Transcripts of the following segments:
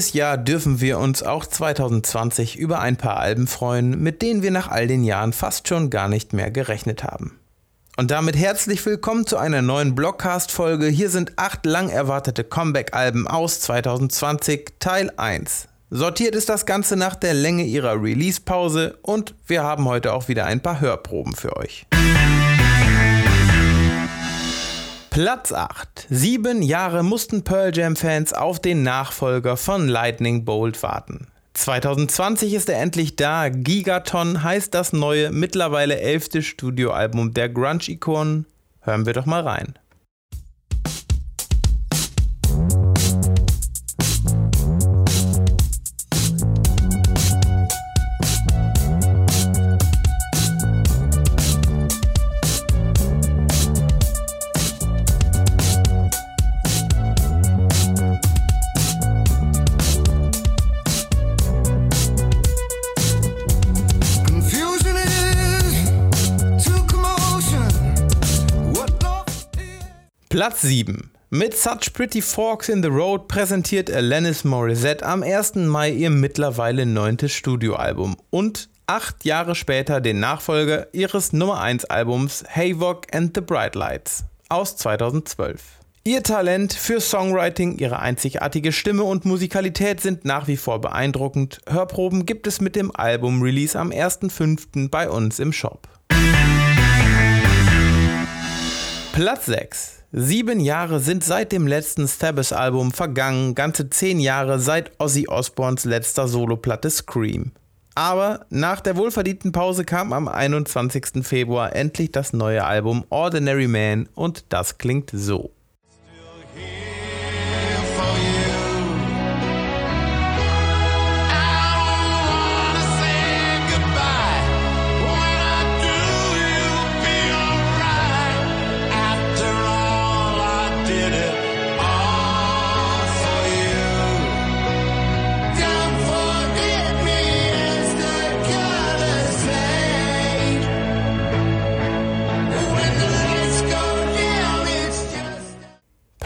jedes Jahr dürfen wir uns auch 2020 über ein paar Alben freuen, mit denen wir nach all den Jahren fast schon gar nicht mehr gerechnet haben. Und damit herzlich willkommen zu einer neuen Blockcast-Folge. Hier sind acht lang erwartete Comeback-Alben aus 2020, Teil 1. Sortiert ist das Ganze nach der Länge ihrer Release-Pause und wir haben heute auch wieder ein paar Hörproben für euch. Platz 8. Sieben Jahre mussten Pearl Jam-Fans auf den Nachfolger von Lightning Bolt warten. 2020 ist er endlich da. Gigaton heißt das neue, mittlerweile elfte Studioalbum der Grunge-Ikonen. Hören wir doch mal rein. Platz 7. Mit Such Pretty Forks in the Road präsentiert Alanis Morissette am 1. Mai ihr mittlerweile neuntes Studioalbum und acht Jahre später den Nachfolger ihres Nummer 1 Albums Havok and the Bright Lights aus 2012. Ihr Talent für Songwriting, ihre einzigartige Stimme und Musikalität sind nach wie vor beeindruckend. Hörproben gibt es mit dem Album-Release am 1.5. bei uns im Shop. Platz 6 Sieben Jahre sind seit dem letzten Stabbis-Album vergangen, ganze zehn Jahre seit Ozzy Osbournes letzter Soloplatte Scream. Aber nach der wohlverdienten Pause kam am 21. Februar endlich das neue Album Ordinary Man und das klingt so.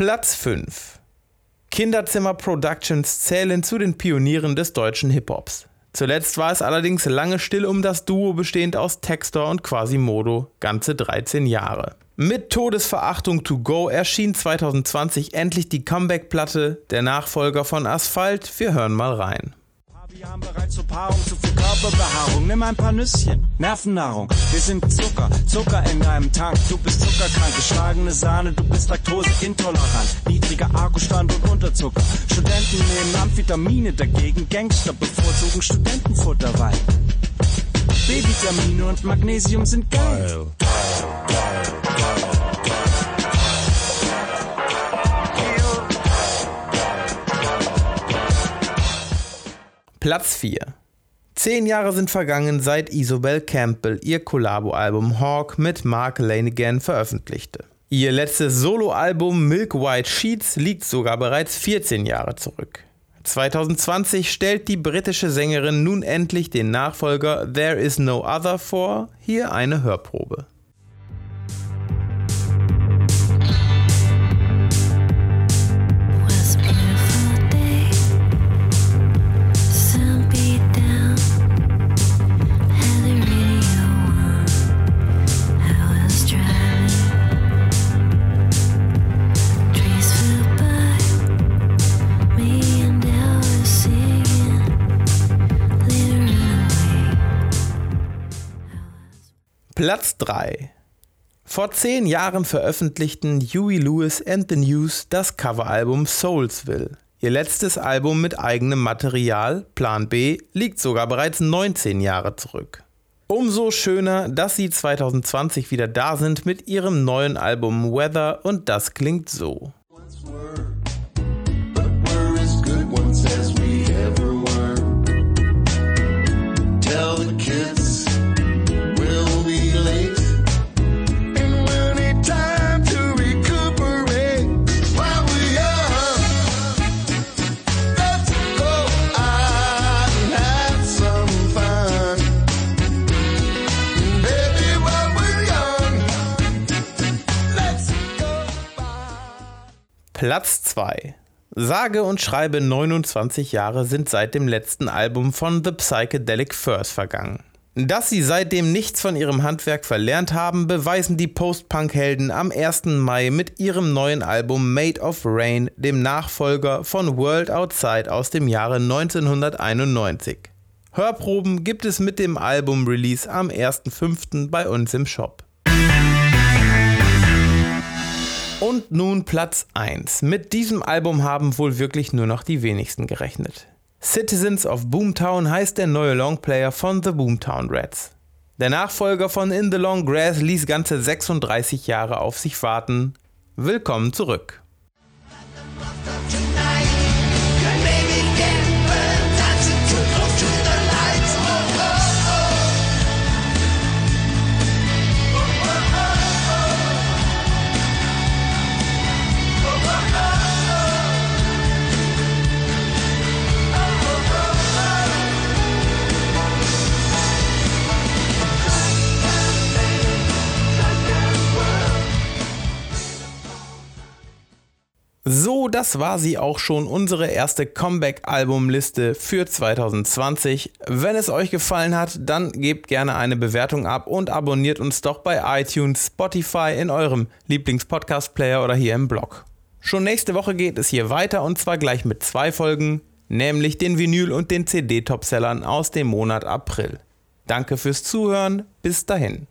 Platz 5. Kinderzimmer Productions zählen zu den Pionieren des deutschen Hip-Hops. Zuletzt war es allerdings lange still um das Duo bestehend aus Textor und Quasimodo, ganze 13 Jahre. Mit Todesverachtung to go erschien 2020 endlich die Comeback-Platte, der Nachfolger von Asphalt. Wir hören mal rein. Wir haben bereits zur Paarung zu viel Körperbehaarung. Nimm ein paar Nüsschen, Nervennahrung. Wir sind Zucker, Zucker in deinem Tank. Du bist zuckerkrank, geschlagene Sahne, du bist laktoseintolerant. Niedriger Akkustand und Unterzucker. Studenten nehmen Amphetamine dagegen. Gangster bevorzugen Studentenfutter, weil B-Vitamine und Magnesium sind geil, Platz 4. Zehn Jahre sind vergangen, seit Isobel Campbell ihr Collabo-Album Hawk mit Mark Lanigan veröffentlichte. Ihr letztes Soloalbum Milk White Sheets liegt sogar bereits 14 Jahre zurück. 2020 stellt die britische Sängerin nun endlich den Nachfolger There Is No Other vor, hier eine Hörprobe. Platz 3. Vor zehn Jahren veröffentlichten Huey Lewis and the News das Coveralbum Soulsville. Ihr letztes Album mit eigenem Material, Plan B, liegt sogar bereits 19 Jahre zurück. Umso schöner, dass sie 2020 wieder da sind mit ihrem neuen Album Weather und das klingt so. Platz 2. Sage und schreibe 29 Jahre sind seit dem letzten Album von The Psychedelic Furs vergangen. Dass sie seitdem nichts von ihrem Handwerk verlernt haben, beweisen die Post-Punk-Helden am 1. Mai mit ihrem neuen Album Made of Rain, dem Nachfolger von World Outside aus dem Jahre 1991. Hörproben gibt es mit dem Album-Release am 1.5. bei uns im Shop. Und nun Platz 1. Mit diesem Album haben wohl wirklich nur noch die wenigsten gerechnet. Citizens of Boomtown heißt der neue Longplayer von The Boomtown Rats. Der Nachfolger von In the Long Grass ließ ganze 36 Jahre auf sich warten. Willkommen zurück. So, das war sie auch schon, unsere erste Comeback-Albumliste für 2020. Wenn es euch gefallen hat, dann gebt gerne eine Bewertung ab und abonniert uns doch bei iTunes, Spotify, in eurem Lieblings-Podcast-Player oder hier im Blog. Schon nächste Woche geht es hier weiter und zwar gleich mit zwei Folgen, nämlich den Vinyl- und den CD-Topsellern aus dem Monat April. Danke fürs Zuhören, bis dahin.